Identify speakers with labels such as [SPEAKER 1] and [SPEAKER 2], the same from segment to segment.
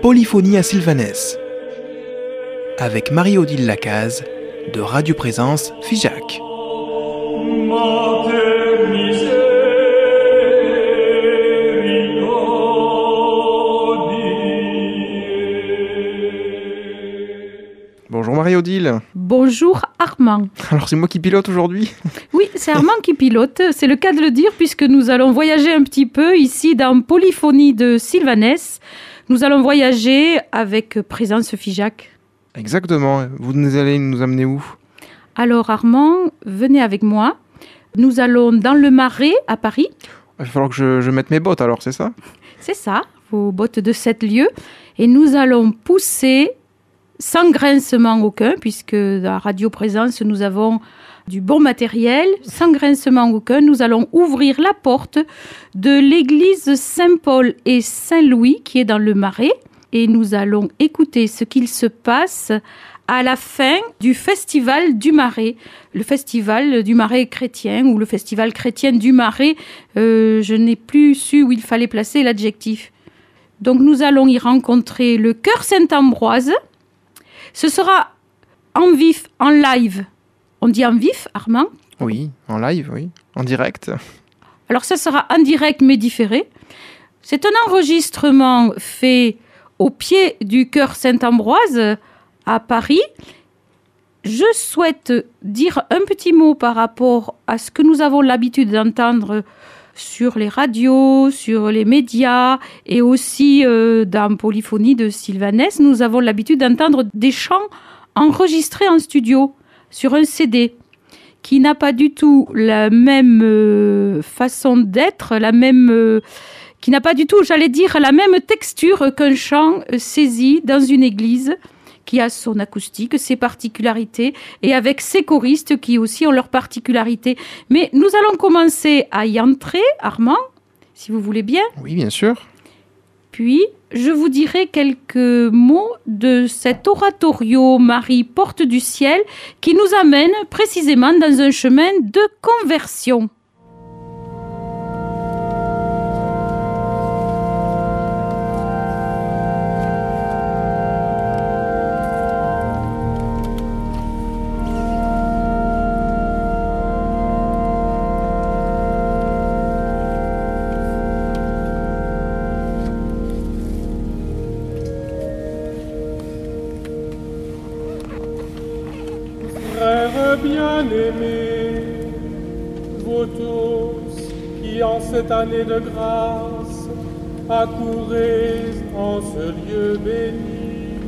[SPEAKER 1] Polyphonie à Sylvanès avec Marie-Odile Lacaze de Radio Présence Figeac. Marie-Odile.
[SPEAKER 2] Bonjour Armand.
[SPEAKER 1] Alors c'est moi qui pilote aujourd'hui?
[SPEAKER 2] Oui, c'est Armand qui pilote, c'est le cas de le dire puisque nous allons voyager un petit peu ici dans Polyphonie de Sylvanès. Nous allons voyager avec Présence Figeac.
[SPEAKER 1] Exactement. Vous allez nous amener où?
[SPEAKER 2] Alors Armand, venez avec moi. Nous allons dans le Marais à Paris.
[SPEAKER 1] Il va falloir que je, je mette mes bottes alors, c'est ça?
[SPEAKER 2] C'est ça, vos bottes de 7 lieux. Et nous allons pousser sans grincement aucun, puisque à Radio Présence, nous avons du bon matériel, sans grincement aucun. Nous allons ouvrir la porte de l'église Saint-Paul et Saint-Louis, qui est dans le Marais, et nous allons écouter ce qu'il se passe à la fin du festival du Marais, le festival du Marais chrétien ou le festival chrétien du Marais. Euh, je n'ai plus su où il fallait placer l'adjectif. Donc nous allons y rencontrer le chœur Saint-Ambroise. Ce sera en vif, en live. On dit en vif, Armand
[SPEAKER 1] Oui, en live, oui. En direct.
[SPEAKER 2] Alors ça sera en direct mais différé. C'est un enregistrement fait au pied du chœur Saint-Ambroise à Paris. Je souhaite dire un petit mot par rapport à ce que nous avons l'habitude d'entendre sur les radios, sur les médias et aussi euh, dans Polyphonie de Sylvanès. Nous avons l'habitude d'entendre des chants enregistrés en studio sur un CD qui n'a pas du tout la même euh, façon d'être, la même euh, qui n'a pas du tout, j'allais dire, la même texture qu'un chant saisi dans une église qui a son acoustique, ses particularités, et avec ses choristes qui aussi ont leurs particularités. Mais nous allons commencer à y entrer, Armand, si vous voulez bien.
[SPEAKER 1] Oui, bien sûr.
[SPEAKER 2] Puis, je vous dirai quelques mots de cet oratorio Marie Porte du Ciel qui nous amène précisément dans un chemin de conversion.
[SPEAKER 3] De grâce accourez en ce lieu béni,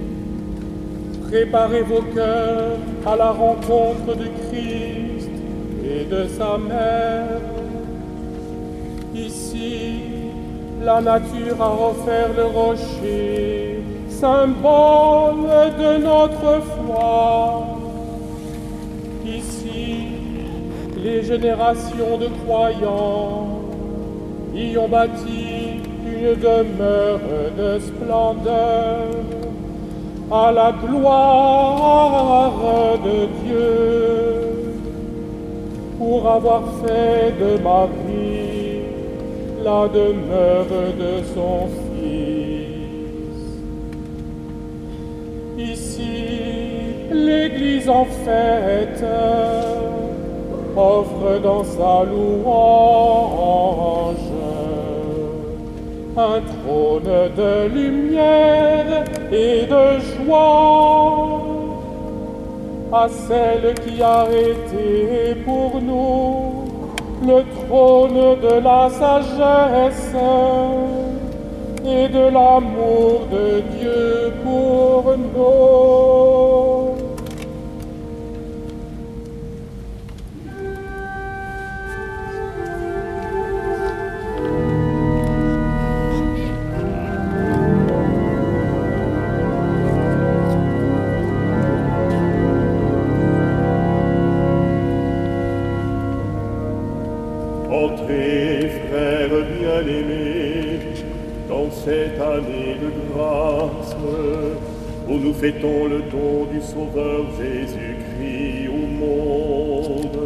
[SPEAKER 3] préparez vos cœurs à la rencontre du Christ et de sa mère. Ici, la nature a offert le rocher, symbole de notre foi. Ici, les générations de croyants y ont bâti une demeure de splendeur à la gloire de Dieu pour avoir fait de Marie la demeure de son Fils. Ici, l'Église en fête offre dans sa louange un trône de lumière et de joie à celle qui a été pour nous le trône de la sagesse et de l'amour de Dieu pour nous.
[SPEAKER 4] Fêtons le don du Sauveur Jésus-Christ au monde,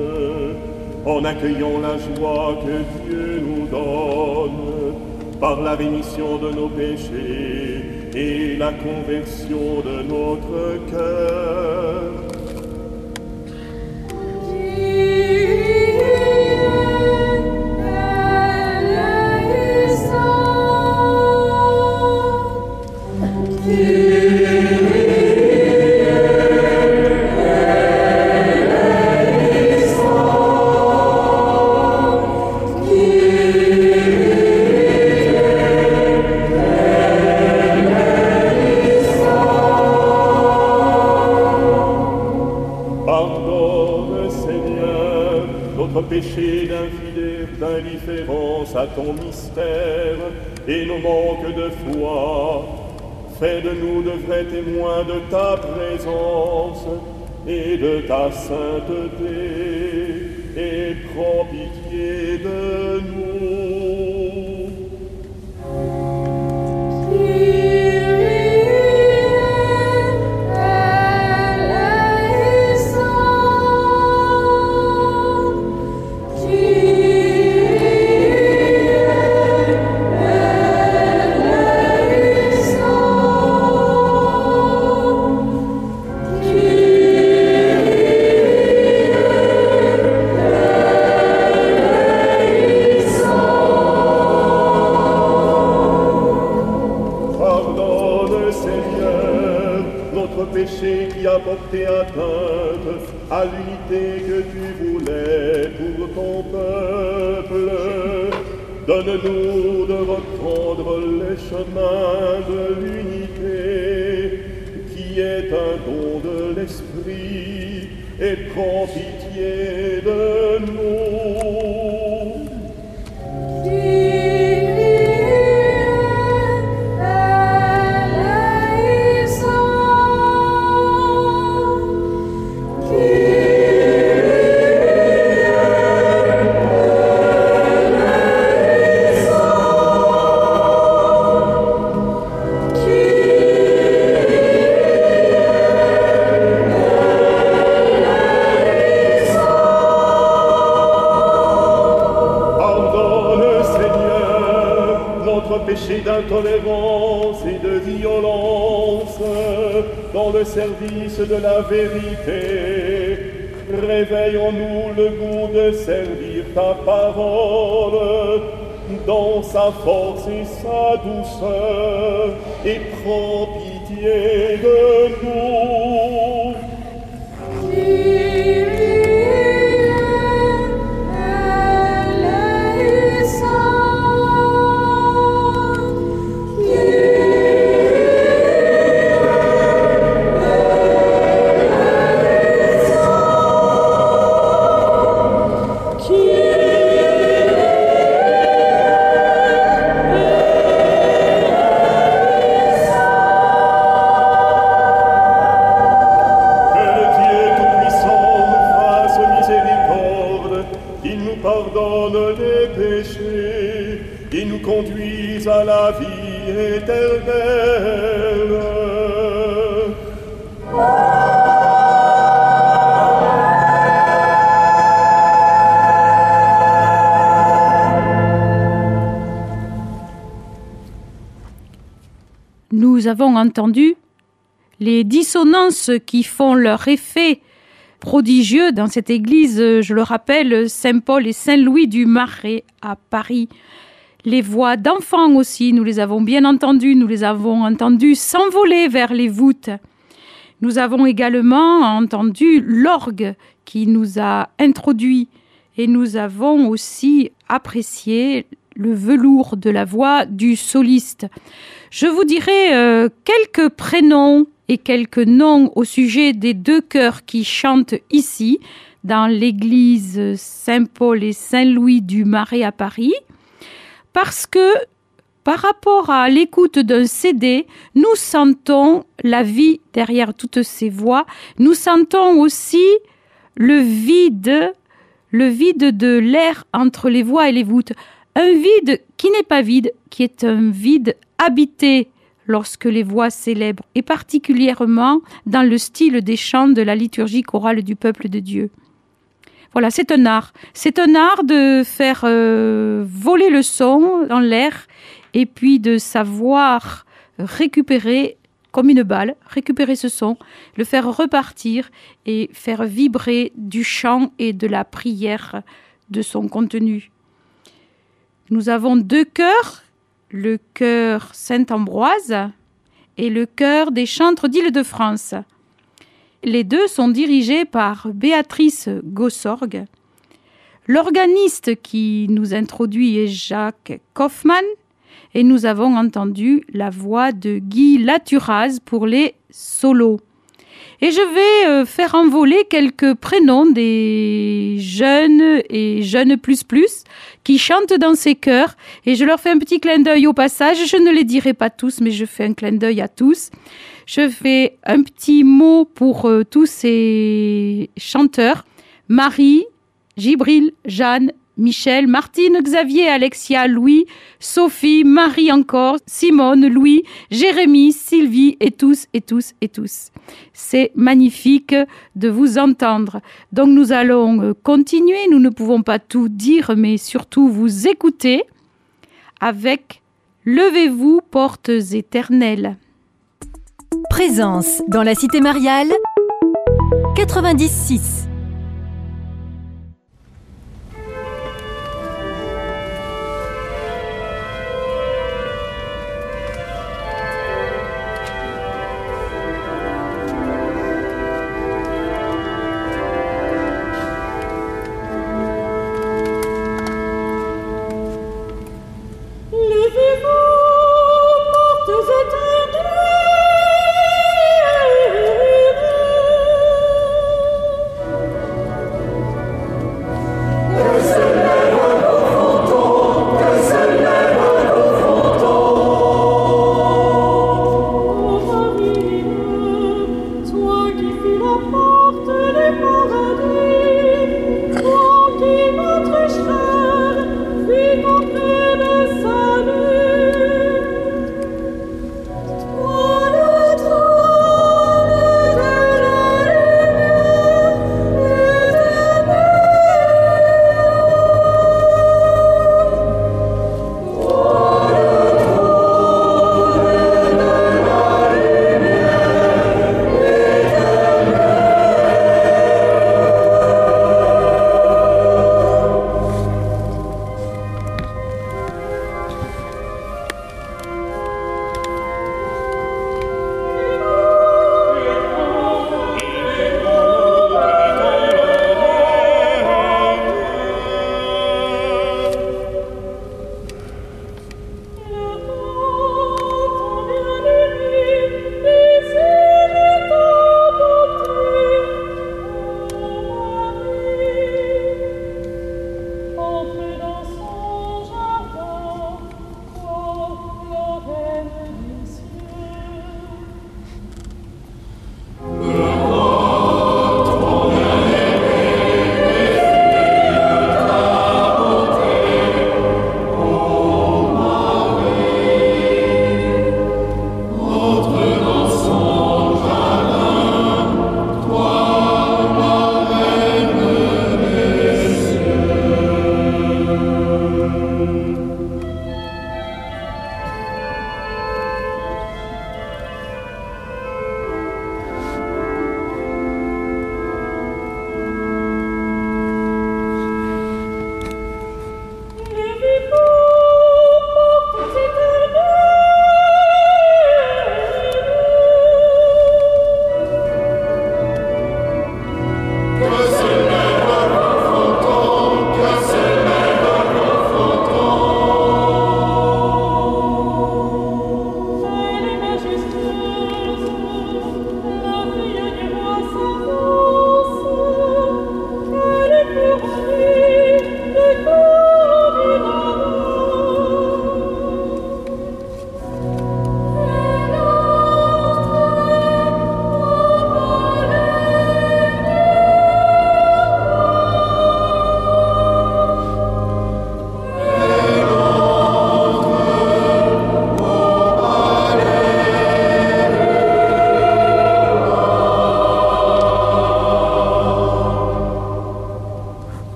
[SPEAKER 4] en accueillant la joie que Dieu nous donne par la rémission de nos péchés et la conversion de notre cœur. Et nos manques de foi. Fais de nous de vrais témoins de ta présence et de ta sainteté et prends pitié de nous. Notre péché qui a porté atteinte à l'unité que tu voulais pour ton peuple. Donne-nous de reprendre les chemins de l'unité, qui est un don de l'Esprit, et prends pitié de nous. Péché d'intolérance et de violence dans le service de la vérité. Réveillons-nous le goût de servir ta parole dans sa force et sa douceur et prends pitié de nous. Les
[SPEAKER 2] dissonances qui font leur effet prodigieux dans cette église, je le rappelle, Saint-Paul et Saint-Louis du Marais à Paris. Les voix d'enfants aussi, nous les avons bien entendues, nous les avons entendues s'envoler vers les voûtes. Nous avons également entendu l'orgue qui nous a introduits et nous avons aussi apprécié le velours de la voix du soliste. Je vous dirai euh, quelques prénoms et quelques noms au sujet des deux chœurs qui chantent ici, dans l'église Saint-Paul et Saint-Louis du Marais à Paris, parce que par rapport à l'écoute d'un CD, nous sentons la vie derrière toutes ces voix, nous sentons aussi le vide, le vide de l'air entre les voix et les voûtes, un vide qui n'est pas vide, qui est un vide habité lorsque les voix célèbrent, et particulièrement dans le style des chants de la liturgie chorale du peuple de Dieu. Voilà, c'est un art. C'est un art de faire euh, voler le son dans l'air et puis de savoir récupérer comme une balle, récupérer ce son, le faire repartir et faire vibrer du chant et de la prière de son contenu. Nous avons deux chœurs, le chœur Saint-Ambroise et le chœur des chantres d'Île-de-France. Les deux sont dirigés par Béatrice Gossorgue. L'organiste qui nous introduit est Jacques Kaufmann et nous avons entendu la voix de Guy Laturaz pour les solos. Et je vais euh, faire envoler quelques prénoms des jeunes et jeunes plus plus qui chantent dans ces chœurs. Et je leur fais un petit clin d'œil au passage. Je ne les dirai pas tous, mais je fais un clin d'œil à tous. Je fais un petit mot pour euh, tous ces chanteurs. Marie, Gibril, Jeanne, Michel, Martine, Xavier, Alexia, Louis, Sophie, Marie encore, Simone, Louis, Jérémie, Sylvie et tous et tous et tous. C'est magnifique de vous entendre. Donc nous allons euh, continuer, nous ne pouvons pas tout dire, mais surtout vous écouter avec Levez-vous, portes éternelles.
[SPEAKER 5] Présence dans la cité mariale 96.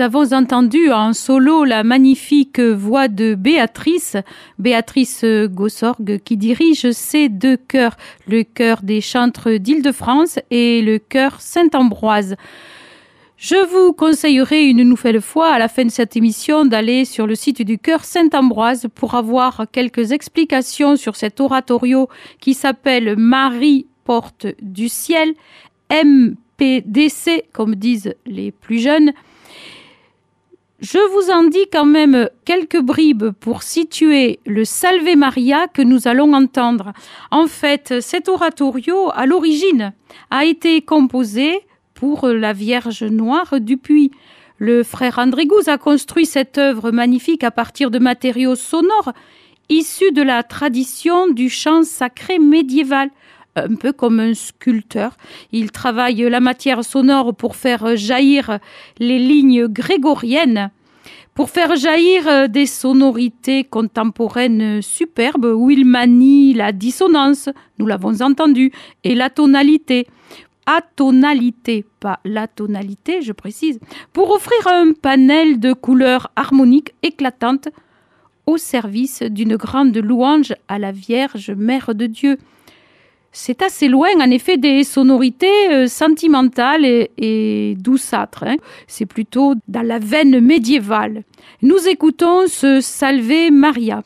[SPEAKER 2] Nous avons entendu en solo la magnifique voix de Béatrice, Béatrice Gossorgue, qui dirige ces deux chœurs, le chœur des chantres d'Île-de-France et le chœur Saint-Ambroise. Je vous conseillerai une nouvelle fois à la fin de cette émission d'aller sur le site du chœur Saint-Ambroise pour avoir quelques explications sur cet oratorio qui s'appelle Marie porte du ciel, MPDC comme disent les plus jeunes. Je vous en dis quand même quelques bribes pour situer le Salve Maria que nous allons entendre. En fait, cet oratorio, à l'origine, a été composé pour la Vierge Noire du Puy. Le frère André Gouze a construit cette œuvre magnifique à partir de matériaux sonores issus de la tradition du chant sacré médiéval un peu comme un sculpteur. Il travaille la matière sonore pour faire jaillir les lignes grégoriennes, pour faire jaillir des sonorités contemporaines superbes où il manie la dissonance, nous l'avons entendu, et la tonalité. Atonalité, pas la tonalité, je précise, pour offrir un panel de couleurs harmoniques éclatantes au service d'une grande louange à la Vierge Mère de Dieu c'est assez loin, en effet, des sonorités euh, sentimentales et, douceâtres. Hein. C'est plutôt dans la veine médiévale. Nous écoutons ce Salve Maria.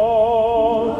[SPEAKER 2] Goes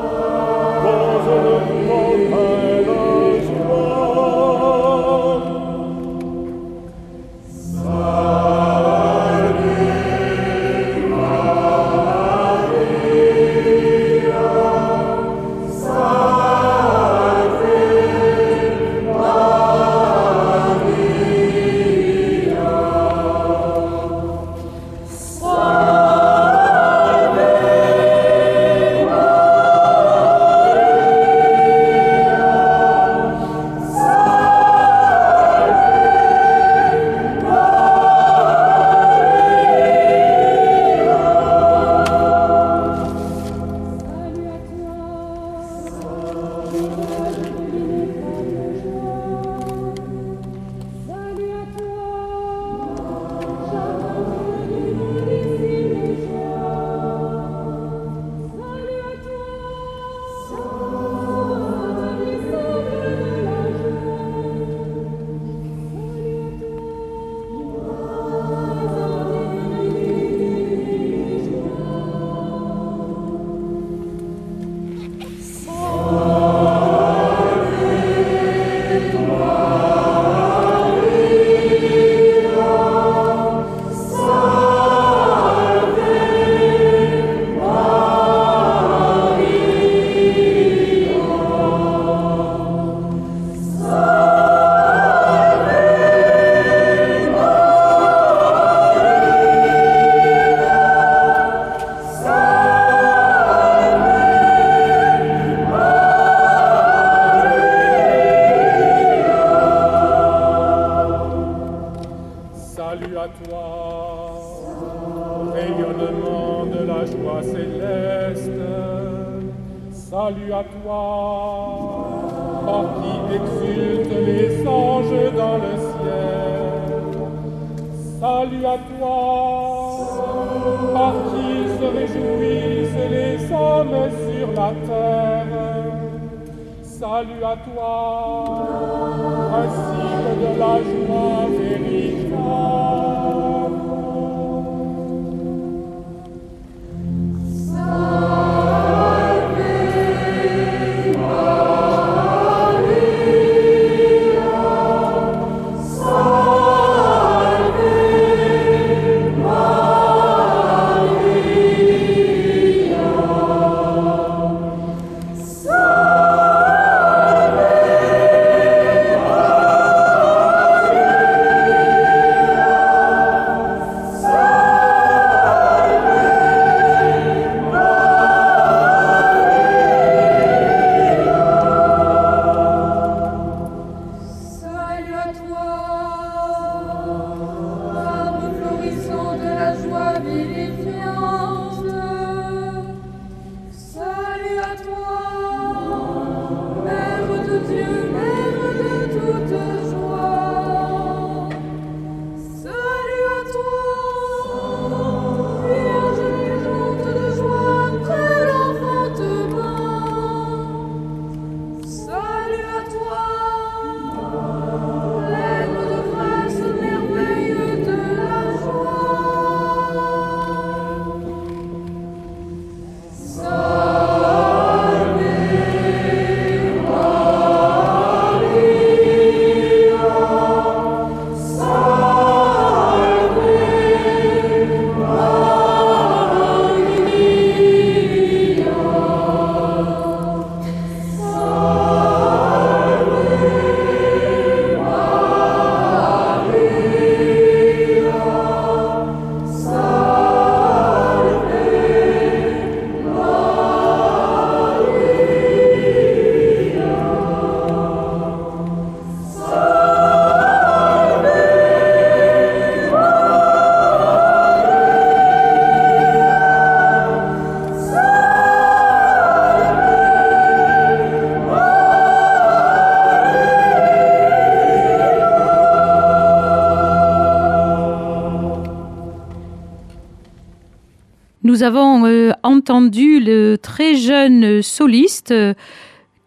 [SPEAKER 2] entendu le très jeune soliste euh,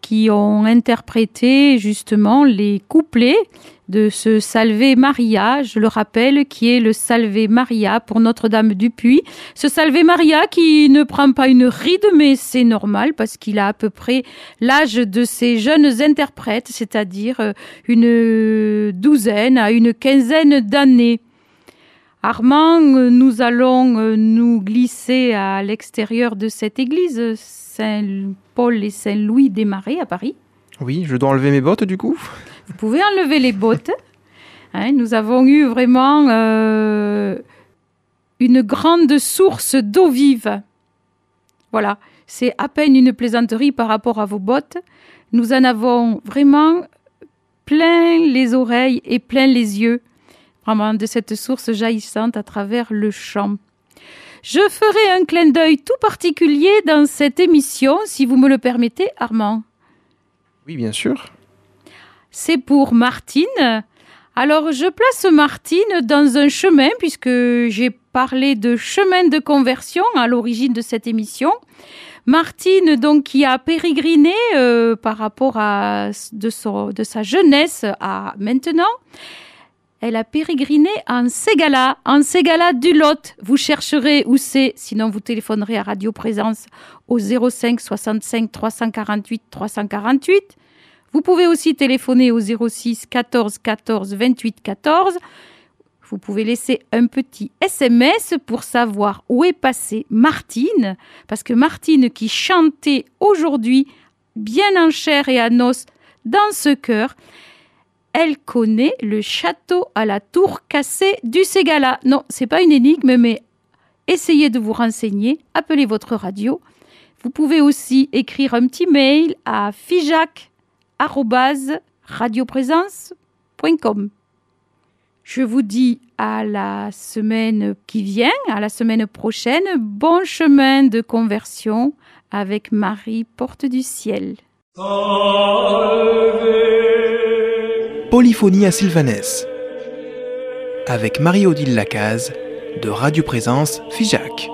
[SPEAKER 2] qui ont interprété justement les couplets de ce Salve Maria, je le rappelle, qui est le Salve Maria pour Notre-Dame du Puy. Ce Salve Maria qui ne prend pas une ride, mais c'est normal parce qu'il a à peu près l'âge de ces jeunes interprètes, c'est-à-dire euh, une douzaine à une quinzaine d'années. Armand, euh, nous allons euh, nous glisser à l'extérieur de cette église Saint-Paul et Saint-Louis des Marais à Paris.
[SPEAKER 1] Oui, je dois enlever mes bottes du coup.
[SPEAKER 2] Vous pouvez enlever les bottes. Hein, nous avons eu vraiment euh, une grande source d'eau vive. Voilà, c'est à peine une plaisanterie par rapport à vos bottes. Nous en avons vraiment plein les oreilles et plein les yeux, vraiment de cette source jaillissante à travers le champ. Je ferai un clin d'œil tout particulier dans cette émission, si vous me le permettez, Armand.
[SPEAKER 1] Oui, bien sûr.
[SPEAKER 2] c'est pour Martine. Alors, je place Martine dans un chemin, puisque j'ai parlé de chemin de conversion à l'origine de cette émission. Martine, donc, qui a pérégriné euh, par rapport à de, son- de sa jeunesse à maintenant. Elle a pérégriné en Ségala, en Ségala du Lot. Vous chercherez où c'est, sinon vous téléphonerez à Radio Présence au 05 65 348 348. Vous pouvez aussi téléphoner au 06 14 14 28 14. Vous pouvez laisser un petit SMS pour savoir où est passée Martine, parce que Martine qui chantait aujourd'hui, bien en chair et en os, dans ce cœur, elle connaît le château à la tour cassée du Ségala. Non, c'est pas une énigme, mais essayez de vous renseigner, appelez votre radio. Vous pouvez aussi écrire un petit mail à fijac@radioprésence.com. Je vous dis à la semaine qui vient, à la semaine prochaine. Bon chemin de conversion avec Marie, porte du ciel.
[SPEAKER 1] Polyphonie à Sylvanès. Avec Marie-Odile Lacaze de Radio Présence Figeac.